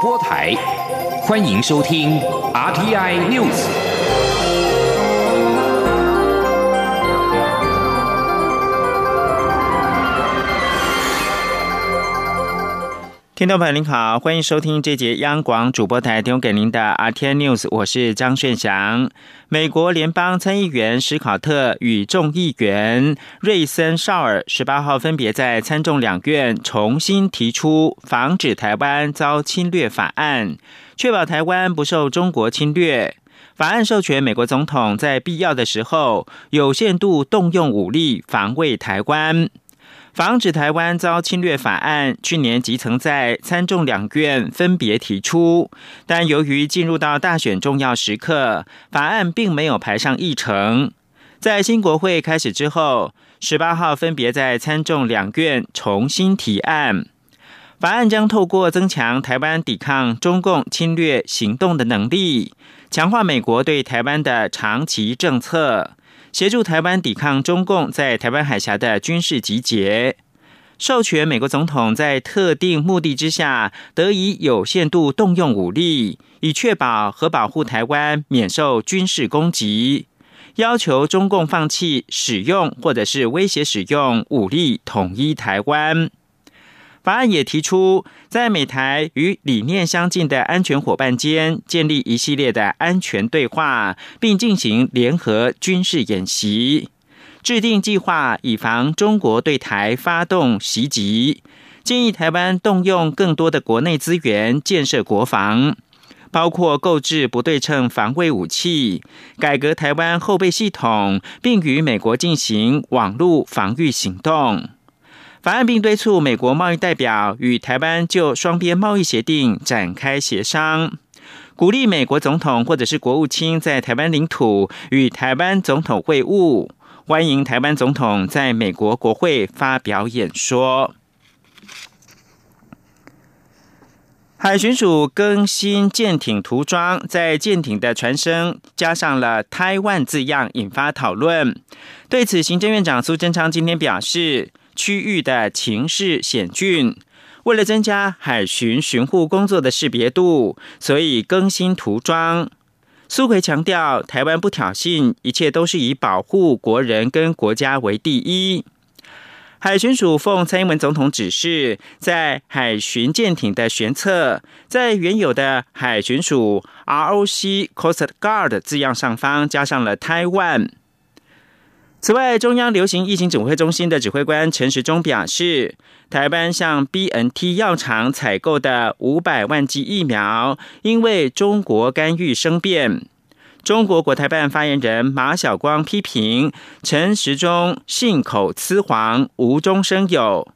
播台，欢迎收听 RTI News。听众朋友您好，欢迎收听这节央广主播台提供给您的 RT News，我是张炫祥。美国联邦参议员史考特与众议员瑞森绍尔十八号分别在参众两院重新提出防止台湾遭侵略法案，确保台湾不受中国侵略。法案授权美国总统在必要的时候有限度动用武力防卫台湾。防止台湾遭侵略法案去年即曾在参众两院分别提出，但由于进入到大选重要时刻，法案并没有排上议程。在新国会开始之后，十八号分别在参众两院重新提案。法案将透过增强台湾抵抗中共侵略行动的能力，强化美国对台湾的长期政策。协助台湾抵抗中共在台湾海峡的军事集结，授权美国总统在特定目的之下得以有限度动用武力，以确保和保护台湾免受军事攻击。要求中共放弃使用或者是威胁使用武力统一台湾。法案也提出，在美台与理念相近的安全伙伴间建立一系列的安全对话，并进行联合军事演习，制定计划以防中国对台发动袭击。建议台湾动用更多的国内资源建设国防，包括购置不对称防卫武器、改革台湾后备系统，并与美国进行网络防御行动。法案并敦促美国贸易代表与台湾就双边贸易协定展开协商，鼓励美国总统或者是国务卿在台湾领土与台湾总统会晤，欢迎台湾总统在美国国会发表演说。海巡署更新舰艇涂装，在舰艇的船身加上了“台湾”字样，引发讨论。对此，行政院长苏贞昌今天表示。区域的情势险峻，为了增加海巡巡护工作的识别度，所以更新涂装。苏奎强调，台湾不挑衅，一切都是以保护国人跟国家为第一。海巡署奉蔡英文总统指示，在海巡舰艇的舷侧，在原有的海巡署 ROC Coast Guard 字样上方加上了台湾。此外，中央流行疫情指挥中心的指挥官陈时中表示，台湾向 B N T 药厂采购的五百万剂疫苗，因为中国干预生变。中国国台办发言人马晓光批评陈时中信口雌黄、无中生有。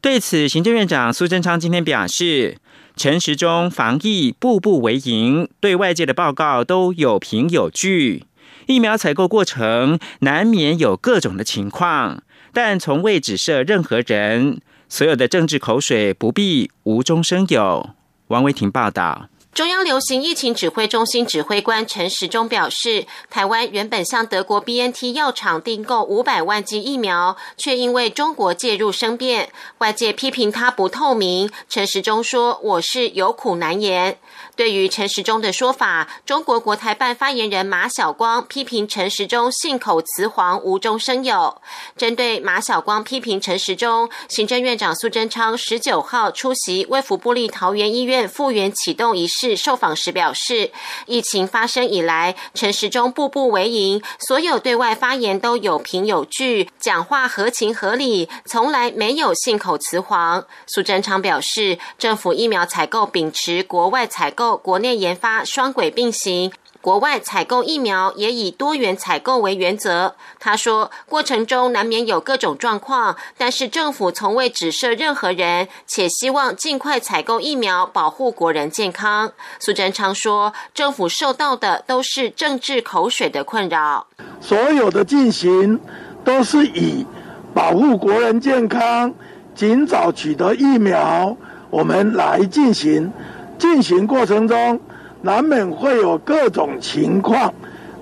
对此，行政院长苏贞昌今天表示，陈时中防疫步步为营，对外界的报告都有凭有据。疫苗采购过程难免有各种的情况，但从未指涉任何人。所有的政治口水不必无中生有。王维婷报道。中央流行疫情指挥中心指挥官陈时中表示，台湾原本向德国 B N T 药厂订购五百万剂疫苗，却因为中国介入生变，外界批评他不透明。陈时中说：“我是有苦难言。”对于陈时中的说法，中国国台办发言人马晓光批评陈时中信口雌黄、无中生有。针对马晓光批评陈时中，行政院长苏贞昌十九号出席卫福部立桃园医院复原启动仪式。是受访时表示，疫情发生以来，陈时中步步为营，所有对外发言都有凭有据，讲话合情合理，从来没有信口雌黄。苏贞昌表示，政府疫苗采购秉持国外采购、国内研发双轨并行。国外采购疫苗也以多元采购为原则。他说，过程中难免有各种状况，但是政府从未指涉任何人，且希望尽快采购疫苗，保护国人健康。苏贞昌说，政府受到的都是政治口水的困扰。所有的进行都是以保护国人健康、尽早取得疫苗，我们来进行。进行过程中。难免会有各种情况，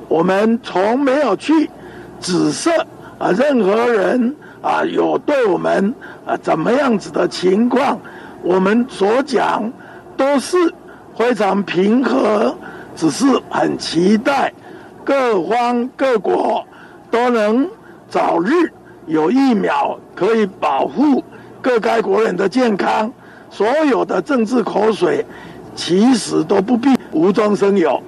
我们从没有去指涉啊任何人啊有对我们啊怎么样子的情况，我们所讲都是非常平和，只是很期待各方各国都能早日有疫苗可以保护各该国人的健康。所有的政治口水，其实都不必无中生有。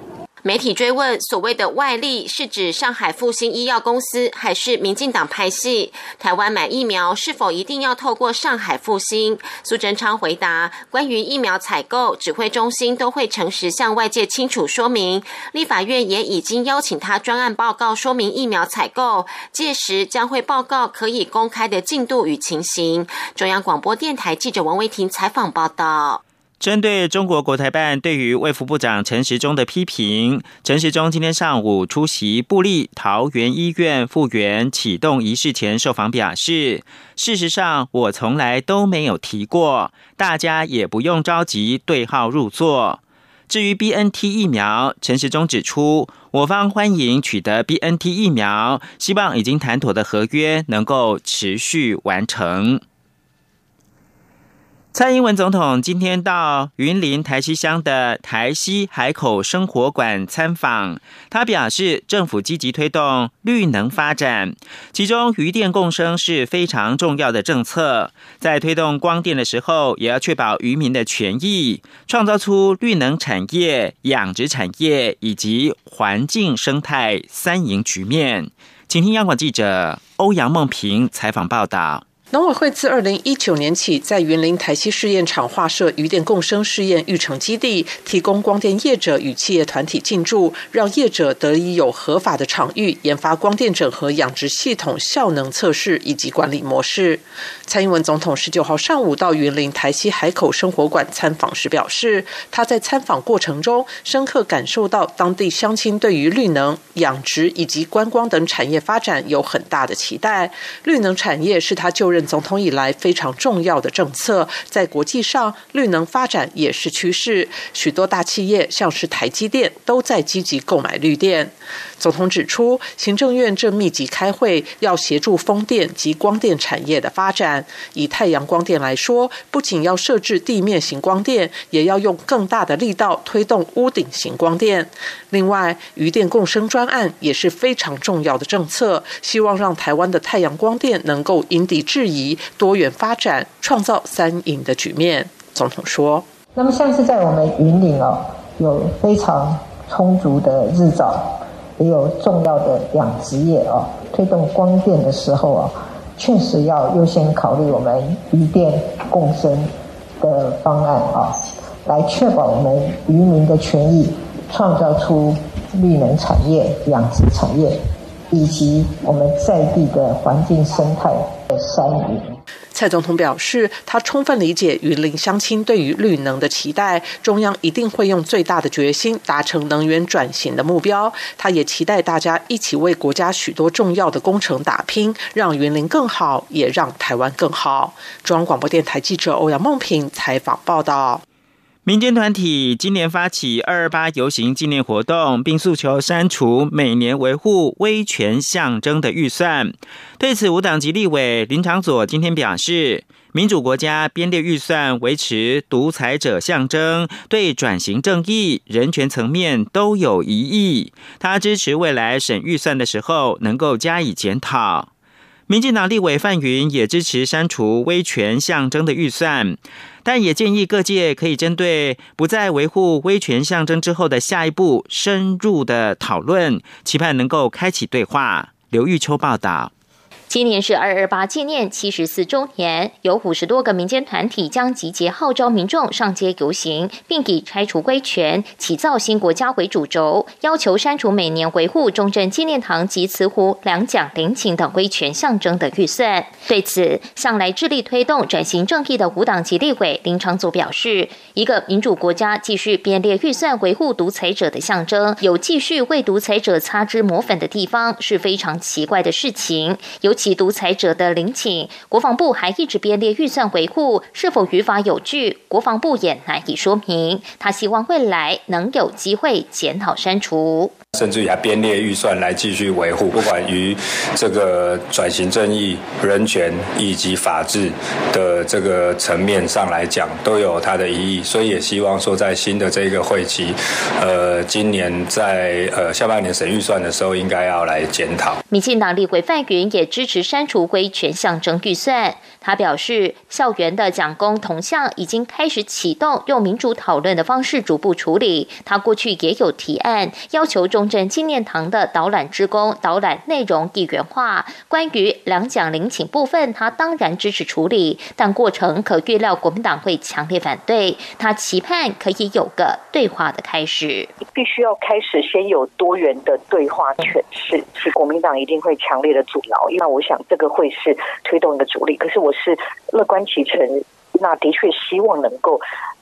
媒体追问所谓的外力是指上海复兴医药公司还是民进党拍戏？台湾买疫苗是否一定要透过上海复兴？苏贞昌回答：关于疫苗采购，指挥中心都会诚实向外界清楚说明。立法院也已经邀请他专案报告说明疫苗采购，届时将会报告可以公开的进度与情形。中央广播电台记者王维婷采访报道。针对中国国台办对于卫福部长陈时中的批评，陈时中今天上午出席布利桃园医院复原启动仪式前受访表示：“事实上，我从来都没有提过，大家也不用着急对号入座。至于 B N T 疫苗，陈时中指出，我方欢迎取得 B N T 疫苗，希望已经谈妥的合约能够持续完成。”蔡英文总统今天到云林台西乡的台西海口生活馆参访，他表示，政府积极推动绿能发展，其中渔电共生是非常重要的政策。在推动光电的时候，也要确保渔民的权益，创造出绿能产业、养殖产业以及环境生态三赢局面。请听央广记者欧阳梦平采访报道。农委会自二零一九年起，在云林台西试验场划设余电共生试验育成基地，提供光电业者与企业团体进驻，让业者得以有合法的场域研发光电整合养殖系统效能测试以及管理模式。蔡英文总统十九号上午到云林台西海口生活馆参访时表示，他在参访过程中深刻感受到当地乡亲对于绿能、养殖以及观光等产业发展有很大的期待。绿能产业是他就任。总统以来非常重要的政策，在国际上绿能发展也是趋势。许多大企业，像是台积电，都在积极购买绿电。总统指出，行政院正密集开会，要协助风电及光电产业的发展。以太阳光电来说，不仅要设置地面型光电，也要用更大的力道推动屋顶型光电。另外，余电共生专案也是非常重要的政策，希望让台湾的太阳光电能够因地制宜、多元发展，创造三赢的局面。总统说：“那么，像是在我们云岭哦，有非常充足的日照，也有重要的养殖业哦，推动光电的时候啊，确实要优先考虑我们余电共生的方案啊，来确保我们渔民的权益。”创造出绿能产业、养殖产业，以及我们在地的环境生态的山林。蔡总统表示，他充分理解云林乡亲对于绿能的期待，中央一定会用最大的决心达成能源转型的目标。他也期待大家一起为国家许多重要的工程打拼，让云林更好，也让台湾更好。中央广播电台记者欧阳梦平采访报道。民间团体今年发起二二八游行纪念活动，并诉求删除每年维护威权象征的预算。对此，无党籍立委林长佐今天表示，民主国家编列预算维持独裁者象征，对转型正义、人权层面都有疑义。他支持未来审预算的时候能够加以检讨。民进党立委范云也支持删除威权象征的预算。但也建议各界可以针对不再维护威权象征之后的下一步深入的讨论，期盼能够开启对话。刘玉秋报道。今年是二二八纪念七十四周年，有五十多个民间团体将集结号召民众上街游行，并以拆除威权、起造新国家为主轴，要求删除每年维护中正纪念堂及慈湖两蒋陵寝等威权象征的预算。对此，向来致力推动转型正义的无党籍立委林长祖表示：“一个民主国家继续编列预算维护独裁者的象征，有继续为独裁者擦脂抹粉的地方，是非常奇怪的事情。尤其。”其独裁者的陵寝，国防部还一直编列预算维护，是否于法有据，国防部也难以说明。他希望未来能有机会检讨删除。甚至于还编列预算来继续维护，不管于这个转型正义、人权以及法治的这个层面上来讲，都有它的意义。所以也希望说，在新的这个会期，呃，今年在呃下半年审预算的时候，应该要来检讨。民进党立委范云也支支持删除规权象征预算。他表示，校园的讲功铜像已经开始启动，用民主讨论的方式逐步处理。他过去也有提案，要求中正纪念堂的导览职工导览内容一元化。关于两蒋陵寝部分，他当然支持处理，但过程可预料国民党会强烈反对。他期盼可以有个对话的开始，必须要开始先有多元的对话诠释，是国民党一定会强烈的阻挠，因为我想这个会是推动一个主力。可是我。是乐观其成，那的确希望能够。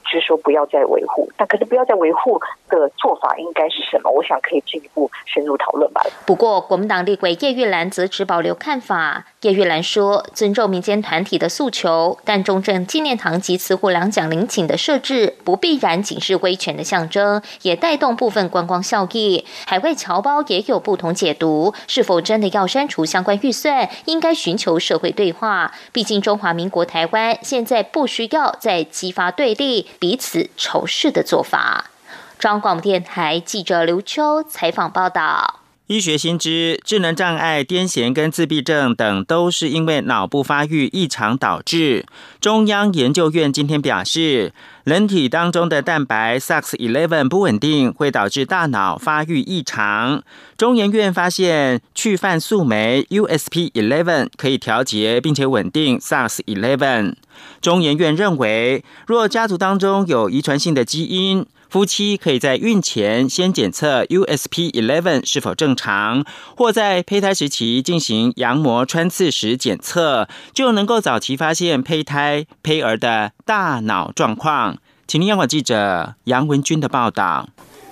是说不要再维护，但可是不要再维护的做法应该是什么？我想可以进一步深入讨论吧。不过，国民党立委叶玉兰则持保留看法。叶玉兰说：“尊重民间团体的诉求，但中正纪念堂及慈湖两蒋陵寝的设置，不必然仅是威权的象征，也带动部分观光效益。海外侨胞也有不同解读，是否真的要删除相关预算？应该寻求社会对话。毕竟中华民国台湾现在不需要再激发对立。”彼此仇视的做法。中央广播电台记者刘秋采访报道。医学新知，智能障碍、癫痫跟自闭症等都是因为脑部发育异常导致。中央研究院今天表示，人体当中的蛋白 SAX11 不稳定，会导致大脑发育异常。中研院发现，去泛素酶 USP11 可以调节并且稳定 SAX11。中研院认为，若家族当中有遗传性的基因，夫妻可以在孕前先检测 USP Eleven 是否正常，或在胚胎时期进行羊膜穿刺时检测，就能够早期发现胚胎、胚儿的大脑状况。请听央广记者杨文军的报道。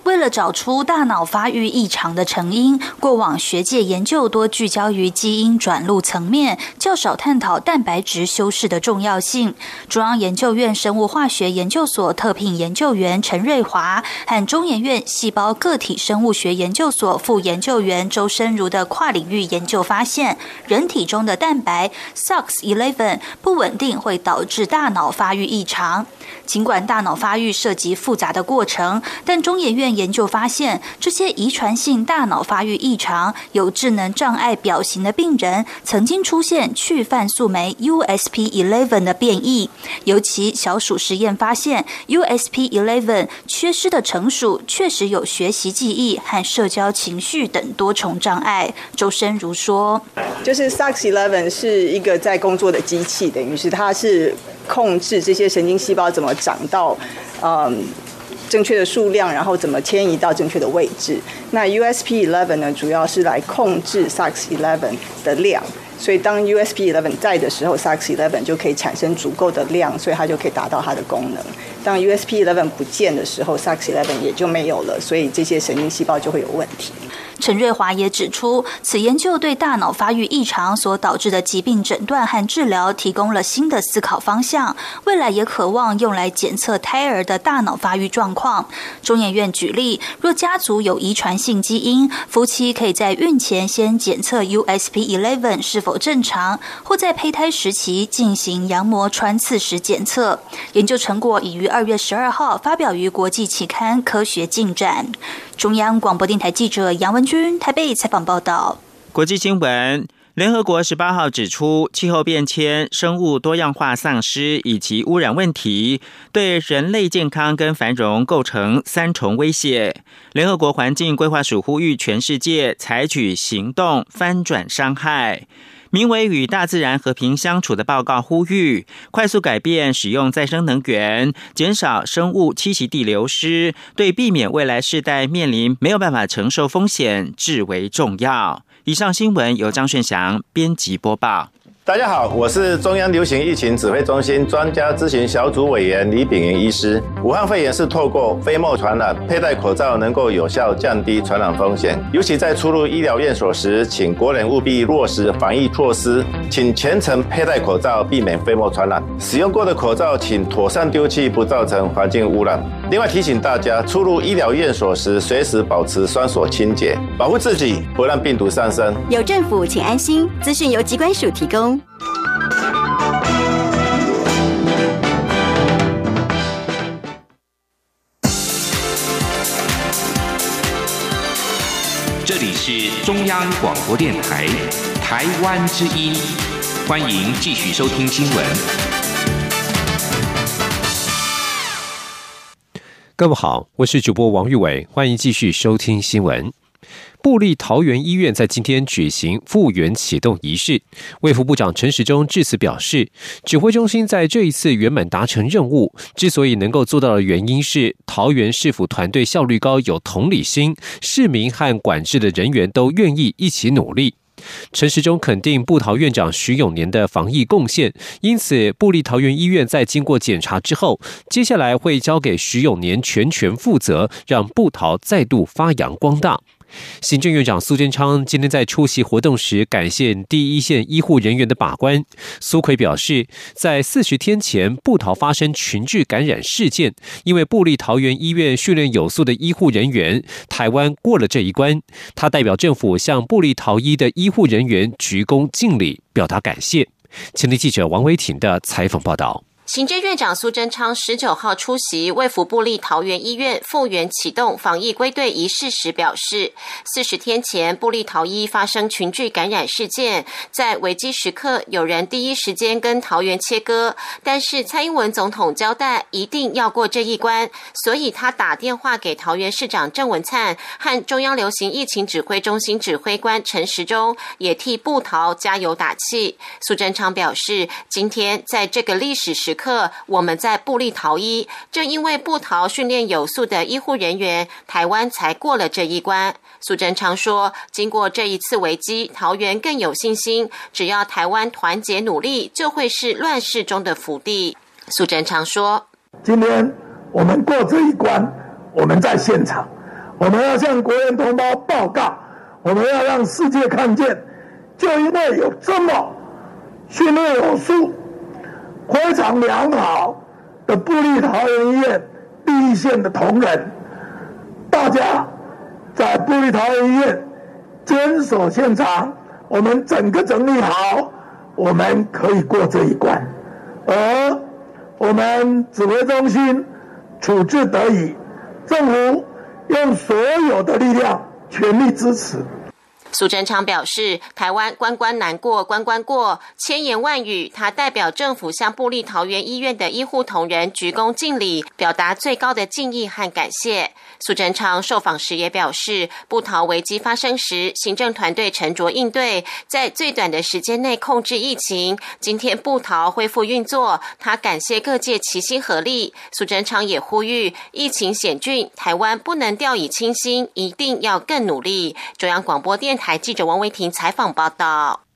为了找出大脑发育异常的成因，过往学界研究多聚焦于基因转录层面，较少探讨蛋白质修饰的重要性。中央研究院生物化学研究所特聘研究员陈瑞华和中研院细胞个体生物学研究所副研究员周深如的跨领域研究发现，人体中的蛋白 SOX11 不稳定会导致大脑发育异常。尽管大脑发育涉及复杂的过程，但中研院研究发现，这些遗传性大脑发育异常、有智能障碍表型的病人，曾经出现去泛素酶 USP11 的变异。尤其小鼠实验发现，USP11 缺失的成鼠确实有学习记忆和社交情绪等多重障碍。周深如说：“就是 SOX11 是一个在工作的机器，等于是它是。”控制这些神经细胞怎么长到，嗯，正确的数量，然后怎么迁移到正确的位置。那 USP11 呢，主要是来控制 SOX11 的量。所以当 USP11 在的时候，SOX11 就可以产生足够的量，所以它就可以达到它的功能。当 USP11 不见的时候，SOX11 也就没有了，所以这些神经细胞就会有问题。陈瑞华也指出，此研究对大脑发育异常所导致的疾病诊断和治疗提供了新的思考方向，未来也渴望用来检测胎儿的大脑发育状况。中研院举例，若家族有遗传性基因，夫妻可以在孕前先检测 USP11 是否正常，或在胚胎时期进行羊膜穿刺时检测。研究成果已于二月十二号发表于国际期刊《科学进展》。中央广播电台记者杨文君台北采访报道。国际新闻：联合国十八号指出，气候变迁、生物多样化丧失以及污染问题，对人类健康跟繁荣构成三重威胁。联合国环境规划署呼吁全世界采取行动，翻转伤害。名为《与大自然和平相处》的报告呼吁，快速改变使用再生能源，减少生物栖息地流失，对避免未来世代面临没有办法承受风险至为重要。以上新闻由张顺祥编辑播报。大家好，我是中央流行疫情指挥中心专家咨询小组委员李炳云医师。武汉肺炎是透过飞沫传染，佩戴口罩能够有效降低传染风险。尤其在出入医疗院所时，请国人务必落实防疫措施，请全程佩戴口罩，避免飞沫传染。使用过的口罩请妥善丢弃，不造成环境污染。另外提醒大家，出入医疗院所时，随时保持双手清洁，保护自己，不让病毒上升。有政府，请安心。资讯由机关署提供。这里是中央广播电台台湾之音，欢迎继续收听新闻。各位好，我是主播王玉伟，欢迎继续收听新闻。布利桃园医院在今天举行复原启动仪式，卫福部长陈时中致辞表示，指挥中心在这一次圆满达成任务，之所以能够做到的原因是桃园市府团队效率高、有同理心，市民和管制的人员都愿意一起努力。陈时中肯定布桃院长徐永年的防疫贡献，因此布利桃园医院在经过检查之后，接下来会交给徐永年全权负责，让布桃再度发扬光大。行政院长苏贞昌今天在出席活动时，感谢第一线医护人员的把关。苏奎表示，在四十天前布桃发生群聚感染事件，因为布利桃园医院训练有素的医护人员，台湾过了这一关。他代表政府向布利桃医的医护人员鞠躬敬礼，表达感谢。前天记者王维挺的采访报道。行政院长苏贞昌十九号出席卫福部立桃园医院复原启动防疫归队仪式时表示，四十天前布利桃医发生群聚感染事件，在危机时刻有人第一时间跟桃园切割，但是蔡英文总统交代一定要过这一关，所以他打电话给桃园市长郑文灿和中央流行疫情指挥中心指挥官陈时中，也替布桃加油打气。苏贞昌表示，今天在这个历史时。刻我们在布利逃医，正因为布逃训练有素的医护人员，台湾才过了这一关。苏贞昌说，经过这一次危机，桃园更有信心，只要台湾团结努力，就会是乱世中的福地。苏贞昌说，今天我们过这一关，我们在现场，我们要向国人同胞报告，我们要让世界看见，就因为有这么训练有素。非常良好的布利桃园医院第一线的同仁，大家在布利桃园医院坚守现场，我们整个整理好，我们可以过这一关。而我们指挥中心处置得宜，政府用所有的力量全力支持。苏贞昌表示，台湾关关难过关关过，千言万语，他代表政府向布利桃园医院的医护同仁鞠躬敬礼，表达最高的敬意和感谢。苏贞昌受访时也表示，布桃危机发生时，行政团队沉着应对，在最短的时间内控制疫情。今天布桃恢复运作，他感谢各界齐心合力。苏贞昌也呼吁，疫情险峻，台湾不能掉以轻心，一定要更努力。中央广播电台记者王维婷采访报道。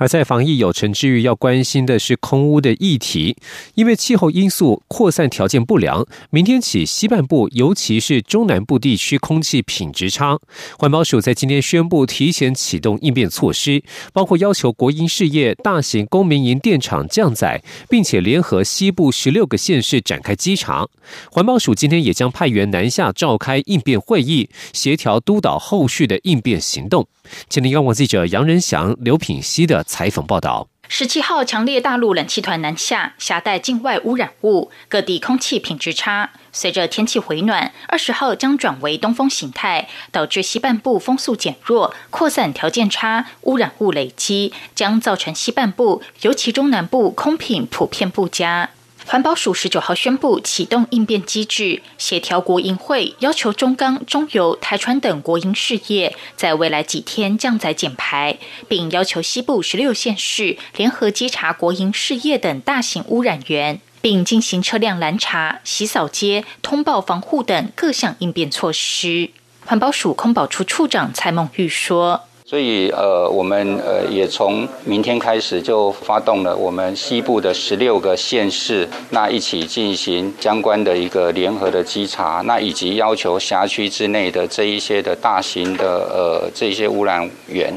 而在防疫有成之余，要关心的是空污的议题。因为气候因素扩散条件不良，明天起西半部，尤其是中南部地区空气品质差。环保署在今天宣布提前启动应变措施，包括要求国营事业、大型公民营电厂降载，并且联合西部十六个县市展开稽查。环保署今天也将派员南下召开应变会议，协调督导后续的应变行动。今天，央广记者杨仁祥、刘品熙的采访报道：十七号，强烈大陆冷气团南下，携带境外污染物，各地空气品质差。随着天气回暖，二十号将转为东风形态，导致西半部风速减弱，扩散条件差，污染物累积，将造成西半部，尤其中南部空品普遍不佳。环保署十九号宣布启动应变机制，协调国营会，要求中钢、中油、台船等国营事业在未来几天降载减排，并要求西部十六县市联合稽查国营事业等大型污染源，并进行车辆拦查、洗扫街、通报防护等各项应变措施。环保署空保处处长蔡梦玉说。所以，呃，我们呃也从明天开始就发动了我们西部的十六个县市，那一起进行相关的一个联合的稽查，那以及要求辖区之内的这一些的大型的呃这些污染源。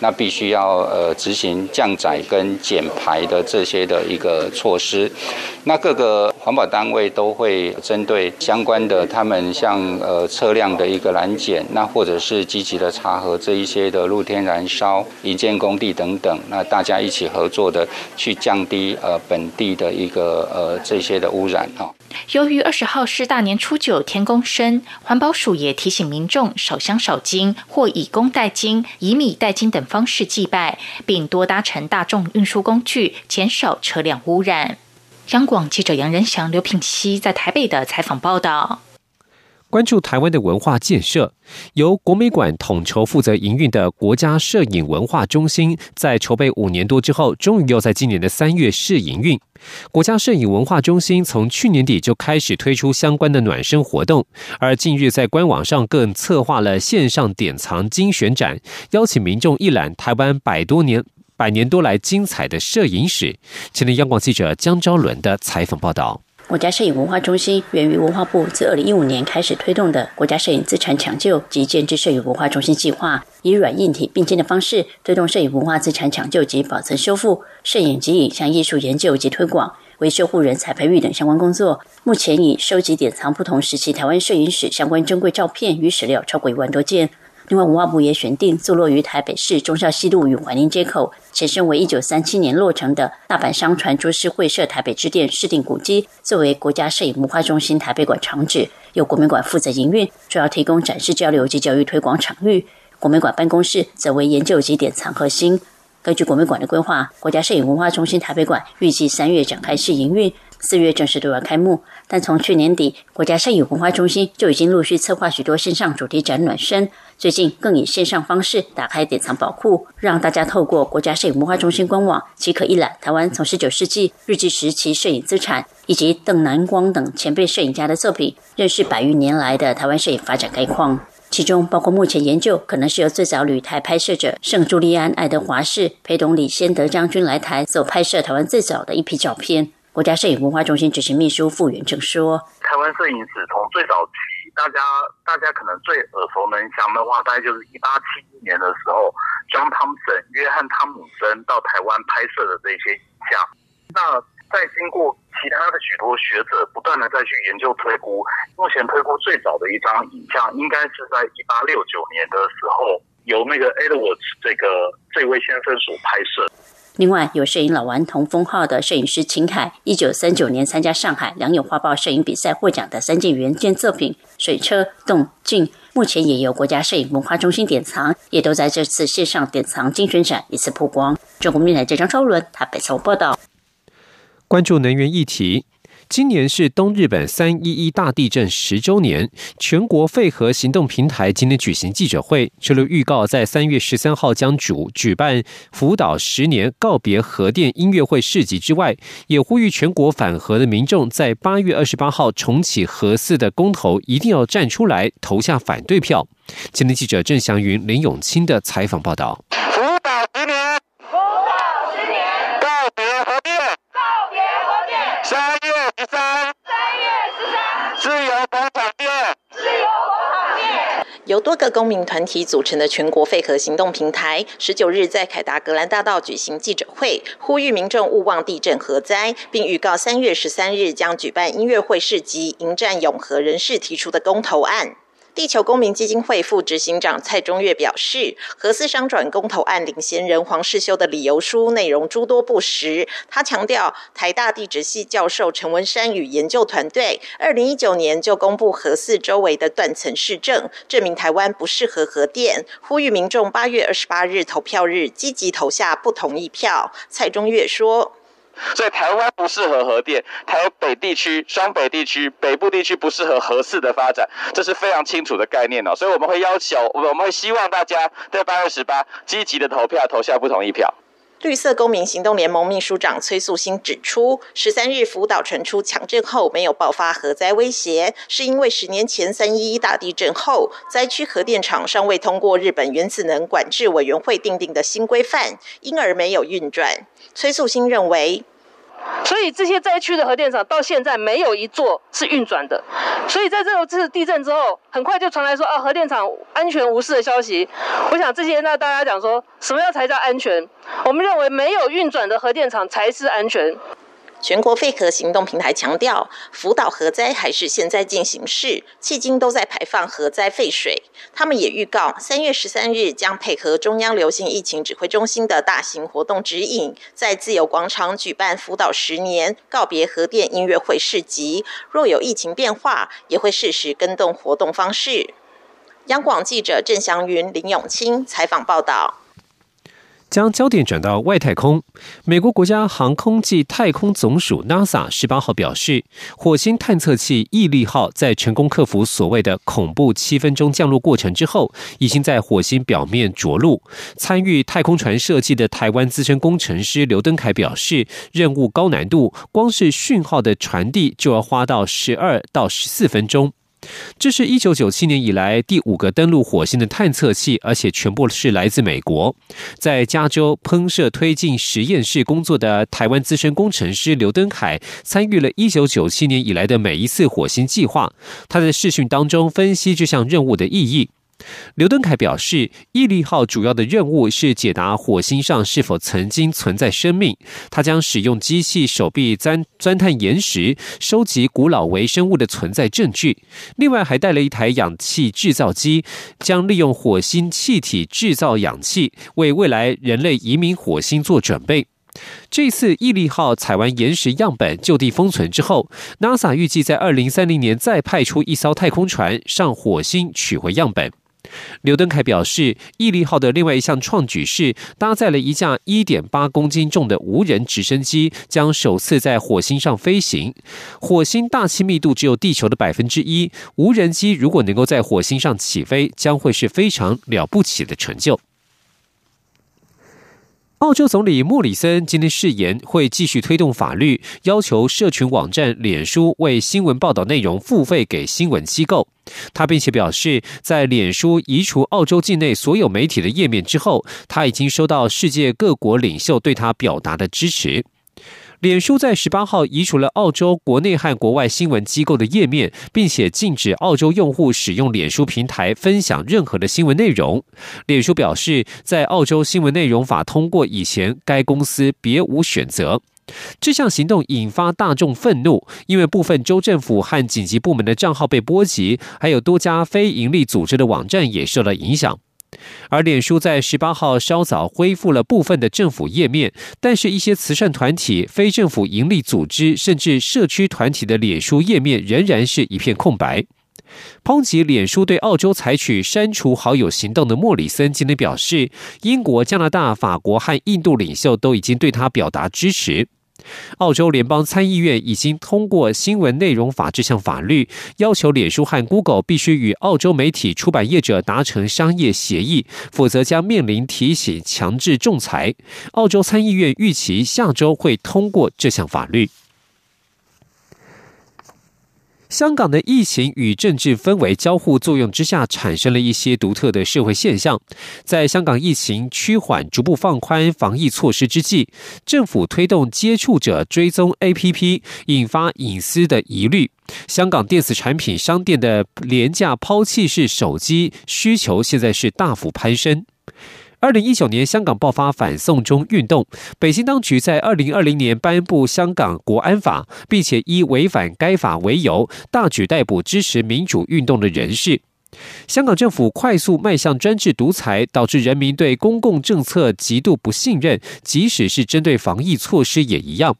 那必须要呃执行降载跟减排的这些的一个措施。那各个环保单位都会针对相关的，他们像呃车辆的一个拦检，那或者是积极的查核这一些的露天燃烧、营建工地等等，那大家一起合作的去降低呃本地的一个呃这些的污染哈。由于二十号是大年初九天公生，环保署也提醒民众少香少金，或以公代金、以米代金等方式祭拜，并多搭乘大众运输工具，减少车辆污染。央广记者杨仁祥、刘品熙在台北的采访报道。关注台湾的文化建设，由国美馆统筹负责营运的国家摄影文化中心，在筹备五年多之后，终于又在今年的三月试营运。国家摄影文化中心从去年底就开始推出相关的暖身活动，而近日在官网上更策划了线上典藏精选展，邀请民众一览台湾百多年、百年多来精彩的摄影史。前天央广记者江昭伦的采访报道。国家摄影文化中心源于文化部自二零一五年开始推动的国家摄影资产抢救及建制摄影文化中心计划，以软硬体并进的方式推动摄影文化资产抢救及保存修复、摄影及影像艺术研究及推广、维修护人才培育等相关工作。目前已收集典藏不同时期台湾摄影史相关珍贵照片与史料超过一万多件。另外，文化部也选定坐落于台北市忠孝西路与怀宁街口，前身为一九三七年落成的大阪商船株式会社台北支店市定古迹，作为国家摄影文化中心台北馆场址，由国美馆负责营运，主要提供展示交流及教育推广场域。国美馆办公室则为研究及典藏核心。根据国美馆的规划，国家摄影文化中心台北馆预计三月展开试营运。四月正式对外开幕，但从去年底，国家摄影文化中心就已经陆续策划许多线上主题展暖身。最近更以线上方式打开典藏宝库，让大家透过国家摄影文化中心官网即可一览台湾从十九世纪日治时期摄影资产，以及邓南光等前辈摄影家的作品，认识百余年来的台湾摄影发展概况。其中包括目前研究可能是由最早旅台拍摄者圣朱利安·爱德华士陪同李先德将军来台所拍摄台湾最早的一批照片。国家摄影文化中心执行秘书傅元正说：“台湾摄影史从最早期，大家大家可能最耳熟能详的话，大概就是一八七一年的时候，John Thompson 约翰汤姆森到台湾拍摄的这些影像。那在经过其他的许多学者不断的再去研究推估，目前推估最早的一张影像，应该是在一八六九年的时候，由那个 Edwards 这个这位先生所拍摄。”另外，有摄影老顽童封号的摄影师秦凯，一九三九年参加上海良友画报摄影比赛获奖的三件原件作品《水车动静》，目前也由国家摄影文化中心典藏，也都在这次线上典藏精选展一次曝光。中国面台记者张超伦台北从报道。关注能源议题。今年是东日本三一一大地震十周年，全国废核行动平台今天举行记者会，除了预告在三月十三号将主举办福岛十年告别核电音乐会市集之外，也呼吁全国反核的民众在八月二十八号重启核四的公投一定要站出来投下反对票。今天记者郑祥云、林永清的采访报道。由多个公民团体组成的全国废核行动平台，十九日在凯达格兰大道举行记者会，呼吁民众勿忘地震核灾，并预告三月十三日将举办音乐会市集，迎战永和人士提出的公投案。地球公民基金会副执行长蔡中岳表示，核四商转公投案领衔人黄世修的理由书内容诸多不实。他强调，台大地质系教授陈文山与研究团队，二零一九年就公布核四周围的断层市政，证明台湾不适合核电，呼吁民众八月二十八日投票日积极投下不同意票。蔡中岳说。所以台湾不适合核电，台北地区、双北地区、北部地区不适合核四的发展，这是非常清楚的概念哦。所以我们会要求，我们会希望大家在八月十八积极的投票，投下不同意票。绿色公民行动联盟秘书长崔素欣指出，十三日福岛传出强震后没有爆发核灾威胁，是因为十年前三一一大地震后，灾区核电厂尚未通过日本原子能管制委员会订定的新规范，因而没有运转。崔素欣认为。所以这些灾区的核电厂到现在没有一座是运转的，所以在这次地震之后，很快就传来说啊核电厂安全无事的消息。我想这些那大家讲说什么样才叫安全？我们认为没有运转的核电厂才是安全。全国废核行动平台强调，福岛核灾还是现在进行式，迄今都在排放核灾废水。他们也预告，三月十三日将配合中央流行疫情指挥中心的大型活动指引，在自由广场举办福岛十年告别核电音乐会市集。若有疫情变化，也会适时跟动活动方式。央广记者郑祥云、林永清采访报道。将焦点转到外太空，美国国家航空暨太空总署 NASA 十八号表示，火星探测器毅力号在成功克服所谓的恐怖七分钟降落过程之后，已经在火星表面着陆。参与太空船设计的台湾资深工程师刘登凯表示，任务高难度，光是讯号的传递就要花到十二到十四分钟。这是一九九七年以来第五个登陆火星的探测器，而且全部是来自美国。在加州喷射推进实验室工作的台湾资深工程师刘登凯，参与了一九九七年以来的每一次火星计划。他在试训当中分析这项任务的意义。刘登凯表示，毅力号主要的任务是解答火星上是否曾经存在生命。他将使用机器手臂钻钻探岩石，收集古老微生物的存在证据。另外，还带了一台氧气制造机，将利用火星气体制造氧气，为未来人类移民火星做准备。这次毅力号采完岩石样本就地封存之后，NASA 预计在二零三零年再派出一艘太空船上火星取回样本。刘登凯表示，毅力号的另外一项创举是搭载了一架一点八公斤重的无人直升机，将首次在火星上飞行。火星大气密度只有地球的百分之一，无人机如果能够在火星上起飞，将会是非常了不起的成就。澳洲总理莫里森今天誓言会继续推动法律，要求社群网站脸书为新闻报道内容付费给新闻机构。他并且表示，在脸书移除澳洲境内所有媒体的页面之后，他已经收到世界各国领袖对他表达的支持。脸书在十八号移除了澳洲国内和国外新闻机构的页面，并且禁止澳洲用户使用脸书平台分享任何的新闻内容。脸书表示，在澳洲新闻内容法通过以前，该公司别无选择。这项行动引发大众愤怒，因为部分州政府和紧急部门的账号被波及，还有多家非营利组织的网站也受到影响。而脸书在十八号稍早恢复了部分的政府页面，但是一些慈善团体、非政府营利组织甚至社区团体的脸书页面仍然是一片空白。抨击脸书对澳洲采取删除好友行动的莫里森今天表示，英国、加拿大、法国和印度领袖都已经对他表达支持。澳洲联邦参议院已经通过新闻内容法这项法律，要求脸书和 Google 必须与澳洲媒体出版业者达成商业协议，否则将面临提起强制仲裁。澳洲参议院预期下周会通过这项法律。香港的疫情与政治氛围交互作用之下，产生了一些独特的社会现象。在香港疫情趋缓、逐步放宽防疫措施之际，政府推动接触者追踪 APP，引发隐私的疑虑。香港电子产品商店的廉价抛弃式手机需求现在是大幅攀升。二零一九年，香港爆发反送中运动，北京当局在二零二零年颁布香港国安法，并且以违反该法为由，大举逮捕支持民主运动的人士。香港政府快速迈向专制独裁，导致人民对公共政策极度不信任，即使是针对防疫措施也一样。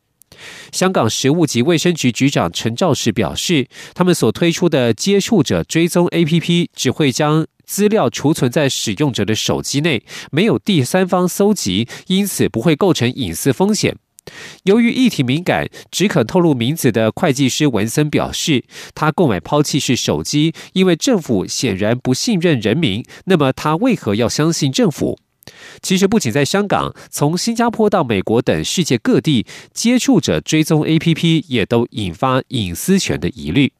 香港食物及卫生局局长陈肇始表示，他们所推出的接触者追踪 APP 只会将。资料储存在使用者的手机内，没有第三方搜集，因此不会构成隐私风险。由于议题敏感，只可透露名字的会计师文森表示，他购买抛弃式手机，因为政府显然不信任人民。那么他为何要相信政府？其实不仅在香港，从新加坡到美国等世界各地，接触者追踪 APP 也都引发隐私权的疑虑。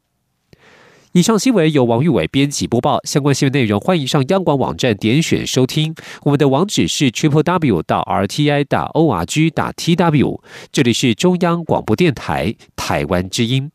以上新闻由王玉伟编辑播报，相关新闻内容欢迎上央广网站点选收听。我们的网址是 triple w 到 r t i 打 o r g 打 t w。这里是中央广播电台台湾之音。